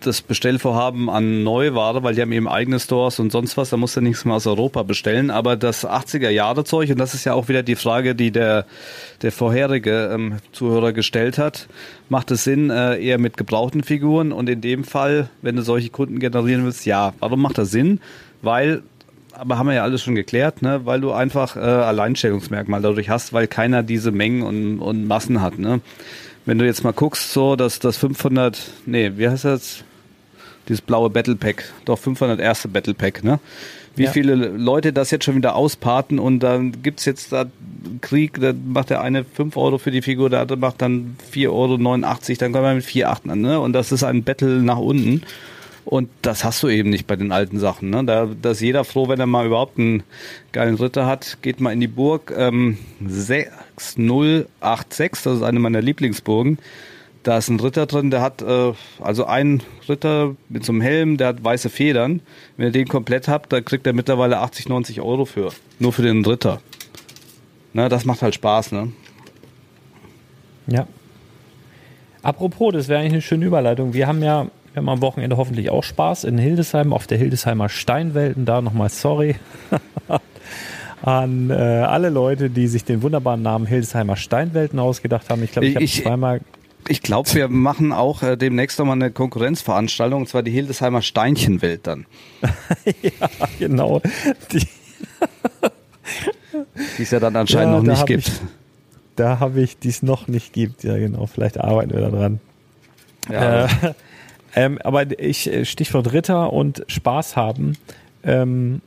Speaker 2: das Bestellvorhaben an Neuware, weil die haben eben eigene Stores und sonst was, da musst du nichts mehr aus Europa bestellen. Aber das 80er-Jahre-Zeug, und das ist ja auch wieder die Frage, die der, der vorherige ähm, Zuhörer gestellt hat, macht es Sinn, äh, eher mit gebrauchten Figuren? Und in dem Fall, wenn du solche Kunden generieren willst, ja. Warum macht das Sinn? Weil aber haben wir ja alles schon geklärt, ne? weil du einfach äh, Alleinstellungsmerkmal dadurch hast, weil keiner diese Mengen und, und Massen hat. Ne? Wenn du jetzt mal guckst, so dass das 500, nee, wie heißt das? Dieses blaue Battle Pack, doch 500 erste Battle Pack, ne? Wie
Speaker 3: Ja.
Speaker 2: viele Leute das jetzt schon wieder ausparten und dann gibt's jetzt da Krieg, da macht der eine 5 Euro für die Figur, der andere macht dann 4,89 Euro, dann kommen wir mit 4,8 an, ne? Und das ist ein Battle nach unten. Und das hast du eben nicht bei den alten Sachen. Ne? Da, da ist jeder froh, wenn er mal überhaupt einen geilen Ritter hat. Geht mal in die Burg. Ähm, 6086, das ist eine meiner Lieblingsburgen. Da ist ein Ritter drin, der hat, äh, also ein Ritter mit so einem Helm, der hat weiße Federn. Wenn ihr den komplett habt, da kriegt er mittlerweile 80, 90 Euro für. Nur für den Ritter. Ne, das macht halt Spaß, ne?
Speaker 3: Ja. Apropos, das wäre eigentlich eine schöne Überleitung. Wir haben ja, wir haben am Wochenende hoffentlich auch Spaß in Hildesheim auf der Hildesheimer Steinwelten. Da nochmal sorry [LAUGHS] an äh, alle Leute, die sich den wunderbaren Namen Hildesheimer Steinwelten ausgedacht haben. Ich glaube, ich habe
Speaker 2: Ich-
Speaker 3: zweimal.
Speaker 2: Ich glaube, wir machen auch äh, demnächst nochmal eine Konkurrenzveranstaltung, und zwar die Hildesheimer Steinchenwelt dann. [LAUGHS]
Speaker 3: ja, genau. [LAUGHS] Die,
Speaker 2: es ja dann anscheinend
Speaker 3: Ja,
Speaker 2: noch
Speaker 3: da
Speaker 2: nicht gibt.
Speaker 3: ich- da habe ich, die es noch nicht gibt. Ja, genau. Vielleicht arbeiten wir da dran.
Speaker 2: ja,
Speaker 3: Äh, [LAUGHS] ähm, aber ich, äh, Stichwort Ritter und Spaß haben. Ähm,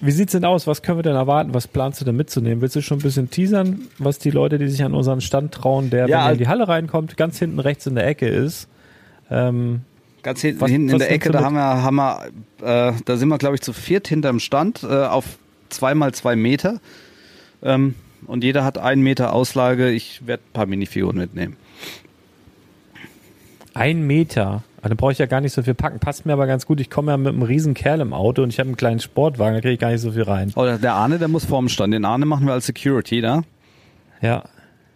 Speaker 3: wie sieht's denn aus? Was können wir denn erwarten? Was planst du denn mitzunehmen? Willst du schon ein bisschen teasern, was die Leute, die sich an unseren Stand trauen, der,
Speaker 2: Ja,
Speaker 3: wenn er in die Halle reinkommt, ganz hinten rechts in der Ecke ist? Ähm,
Speaker 2: ganz hinten,
Speaker 3: was-
Speaker 2: hinten in
Speaker 3: was
Speaker 2: der
Speaker 3: nimmst
Speaker 2: Ecke, da haben wir, haben wir äh, da sind wir, glaube ich, zu viert hinterm Stand äh, auf zweimal zwei Meter. Ähm, und jeder hat einen Meter Auslage. Ich werde ein paar Minifiguren mitnehmen.
Speaker 3: ein Meter. Ah, Da brauche ich ja gar nicht so viel packen. Passt mir aber ganz gut. Ich komme ja mit einem riesen Kerl im Auto und ich habe einen kleinen Sportwagen, da kriege ich gar nicht so viel rein.
Speaker 2: Oh, der Arne, der muss vorm Stand. Den Arne machen wir als Security, da.
Speaker 3: Ja.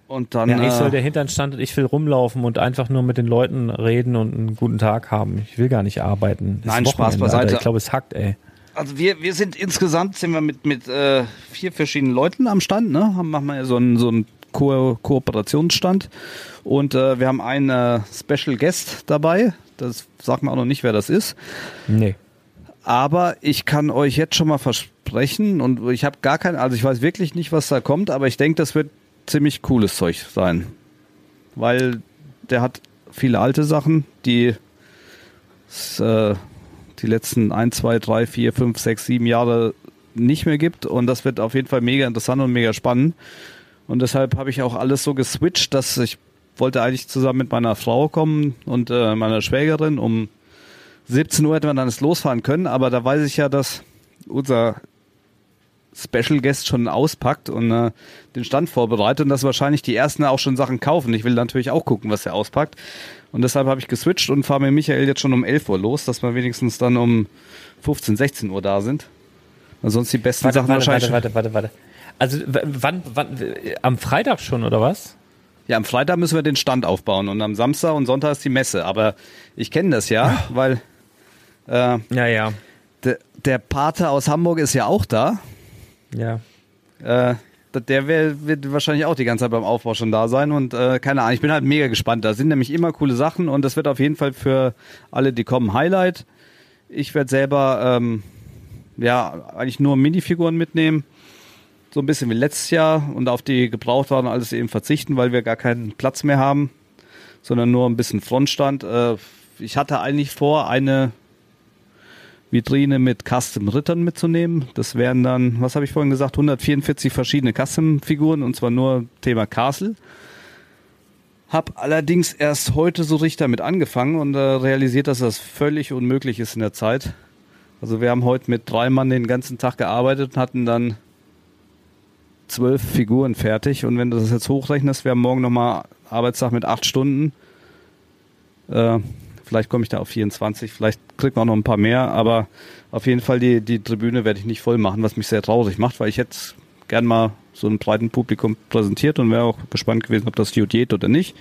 Speaker 2: Und dann.
Speaker 3: Ja, ich soll
Speaker 2: äh,
Speaker 3: der Hintern stand und ich will rumlaufen und einfach nur mit den Leuten reden und einen guten Tag haben. Ich will gar nicht arbeiten.
Speaker 2: Nein, Spaß beiseite.
Speaker 3: Alter. Ich glaube, es hackt, ey.
Speaker 2: Also wir, wir sind insgesamt sind wir mit, mit äh, vier verschiedenen Leuten am Stand, ne? Haben, machen wir ja so einen, so einen Ko Kooperationsstand. Und äh, wir haben einen äh, Special Guest dabei. Das sagt man auch noch nicht, wer das ist.
Speaker 3: Nee.
Speaker 2: Aber ich kann euch jetzt schon mal versprechen und ich habe gar kein, also ich weiß wirklich nicht, was da kommt, aber ich denke, das wird ziemlich cooles Zeug sein. Weil der hat viele alte Sachen, die es, äh, die letzten 1, 2, 3, 4, 5, 6, 7 Jahre nicht mehr gibt und das wird auf jeden Fall mega interessant und mega spannend. Und deshalb habe ich auch alles so geswitcht, dass ich wollte eigentlich zusammen mit meiner Frau kommen und äh, meiner Schwägerin um 17 Uhr hätten wir dann das losfahren können, aber da weiß ich ja, dass unser Special Guest schon auspackt und äh, den Stand vorbereitet und dass wahrscheinlich die ersten auch schon Sachen kaufen. Ich will natürlich auch gucken, was er auspackt. Und deshalb habe ich geswitcht und fahre mit Michael jetzt schon um 11 Uhr los, dass wir wenigstens dann um 15, 16 Uhr da sind. Und sonst die besten
Speaker 3: Warte,
Speaker 2: Sachen
Speaker 3: warte,
Speaker 2: wahrscheinlich.
Speaker 3: warte, warte, warte, warte. Also wann, wann, am Freitag schon, oder was?
Speaker 2: Ja, am Freitag müssen wir den Stand aufbauen und am Samstag und Sonntag ist die Messe. Aber ich kenne das ja, weil äh,
Speaker 3: Ja, ja.
Speaker 2: der, der Pate aus Hamburg ist ja auch da.
Speaker 3: Ja.
Speaker 2: Äh, der wär, wird wahrscheinlich auch die ganze Zeit beim Aufbau schon da sein und äh, keine Ahnung, ich bin halt mega gespannt. Da sind nämlich immer coole Sachen und das wird auf jeden Fall für alle, die kommen, Highlight. Ich werde selber ähm, ja eigentlich nur Minifiguren mitnehmen, so ein bisschen wie letztes Jahr und auf die Gebrauchtwaren alles eben verzichten, weil wir gar keinen Platz mehr haben, sondern nur ein bisschen Frontstand. Äh, ich hatte eigentlich vor, eine Vitrine mit Custom-Rittern mitzunehmen. Das wären dann, was habe ich vorhin gesagt, 144 verschiedene Custom-Figuren und zwar nur Thema Castle. Hab allerdings erst heute so richtig damit angefangen und äh, realisiert, dass das völlig unmöglich ist in der Zeit. Also wir haben heute mit drei Mann den ganzen Tag gearbeitet und hatten dann zwölf Figuren fertig. Und wenn du das jetzt hochrechnest, wir haben morgen nochmal Arbeitstag mit acht Stunden. Äh, vielleicht komme ich da auf 24, vielleicht kriegt man auch noch ein paar mehr, aber auf jeden Fall die, die Tribüne werde ich nicht voll machen, was mich sehr traurig macht, weil ich jetzt gern mal so einem breiten Publikum präsentiert und wäre auch gespannt gewesen, ob das gut geht oder nicht.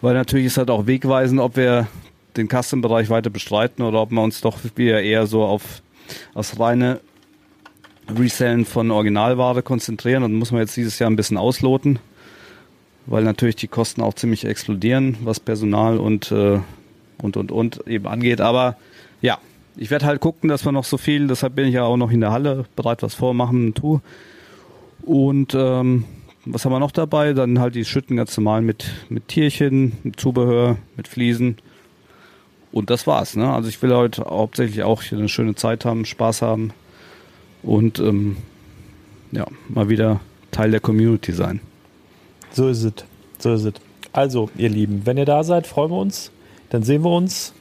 Speaker 2: Weil natürlich ist halt auch wegweisend, ob wir den Custom-Bereich weiter bestreiten oder ob wir uns doch wieder eher so auf das reine Resellen von Originalware konzentrieren. Und muss man jetzt dieses Jahr ein bisschen ausloten, weil natürlich die Kosten auch ziemlich explodieren, was Personal und äh, und und und eben angeht. Aber ja, ich werde halt gucken, dass wir noch so viel, deshalb bin ich ja auch noch in der Halle, bereit was vormachen und tu. Und ähm, was haben wir noch dabei? Dann halt die Schütten ganz normal mit, mit Tierchen, mit Zubehör, mit Fliesen. Und das war's. Ne? Also ich will heute hauptsächlich auch hier eine schöne Zeit haben, Spaß haben und ähm, ja, mal wieder Teil der Community sein.
Speaker 3: So ist es. So ist es. Also, ihr Lieben, wenn ihr da seid, freuen wir uns. Dann sehen wir uns.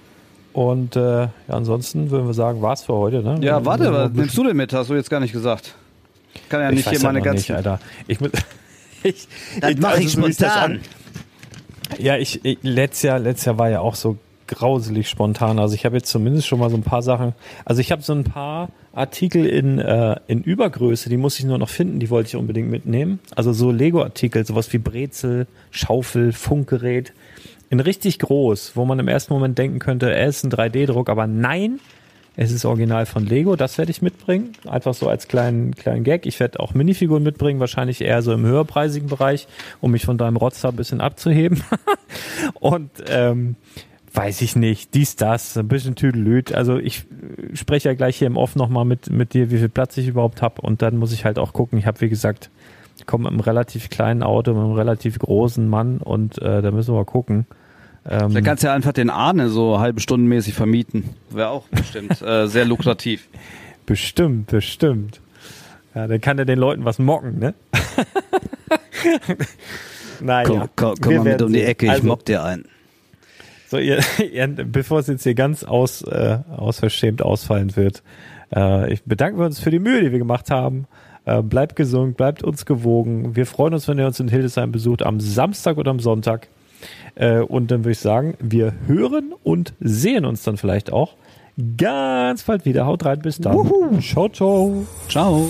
Speaker 3: Und äh, ja, ansonsten würden wir sagen, war's für heute. Ne?
Speaker 2: Ja, warte, was nimmst du denn mit? Hast du jetzt gar nicht gesagt. Kann ja
Speaker 3: Ich
Speaker 2: nicht hier
Speaker 3: ja
Speaker 2: meine ganzen.
Speaker 3: nicht, Alter. Ich, muss- [LAUGHS] ich,
Speaker 4: Das mach ich
Speaker 3: so wie das
Speaker 4: spontan.
Speaker 3: an- Ja, ich, ich letztes Jahr, letztes Jahr war ja auch so grauselig spontan. Also ich habe jetzt zumindest schon mal so ein paar Sachen. Also ich habe so ein paar Artikel in, äh, in Übergröße, die muss ich nur noch finden, die wollte ich unbedingt mitnehmen. Also so Lego-Artikel, sowas wie Brezel, Schaufel, Funkgerät. In richtig groß, wo man im ersten Moment denken könnte, es ist ein 3D-Druck, aber nein, es ist original von Lego, das werde ich mitbringen. Einfach so als kleinen, kleinen Gag. Ich werde auch Minifiguren mitbringen, wahrscheinlich eher so im höherpreisigen Bereich, um mich von deinem Rotzer ein bisschen abzuheben. [LAUGHS] Und ähm, weiß ich nicht, dies, das, ein bisschen Tüdelüt. Also ich äh, spreche ja gleich hier im Off nochmal mit, mit dir, wie viel Platz ich überhaupt habe. Und dann muss ich halt auch gucken. Ich habe, wie gesagt, ich komme mit einem relativ kleinen Auto, mit einem relativ großen Mann und äh, da müssen wir mal gucken. Ähm,
Speaker 2: Da kannst du ja einfach den Arne so halbe Stunden mäßig vermieten. Wäre auch bestimmt äh, sehr lukrativ. [LAUGHS]
Speaker 3: Bestimmt, bestimmt. Ja, dann kann er den Leuten was mocken, ne? [LAUGHS] [LAUGHS] naja.
Speaker 2: Komm, komm, komm
Speaker 3: wir
Speaker 2: mal mit um die. Ecke, ich
Speaker 3: also,
Speaker 2: mock dir ein.
Speaker 3: So, ihr, [LAUGHS] ihr, bevor es jetzt hier ganz aus, äh, ausverschämt ausfallen wird, äh, ich bedanken wir uns für die Mühe, die wir gemacht haben. Äh, bleibt gesund, bleibt uns gewogen. Wir freuen uns, wenn ihr uns in Hildesheim besucht, am Samstag oder am Sonntag. Äh, und dann würde ich sagen, wir hören und sehen uns dann vielleicht auch ganz bald wieder. Haut rein, bis dann. Ciao, ciao.
Speaker 2: Ciao.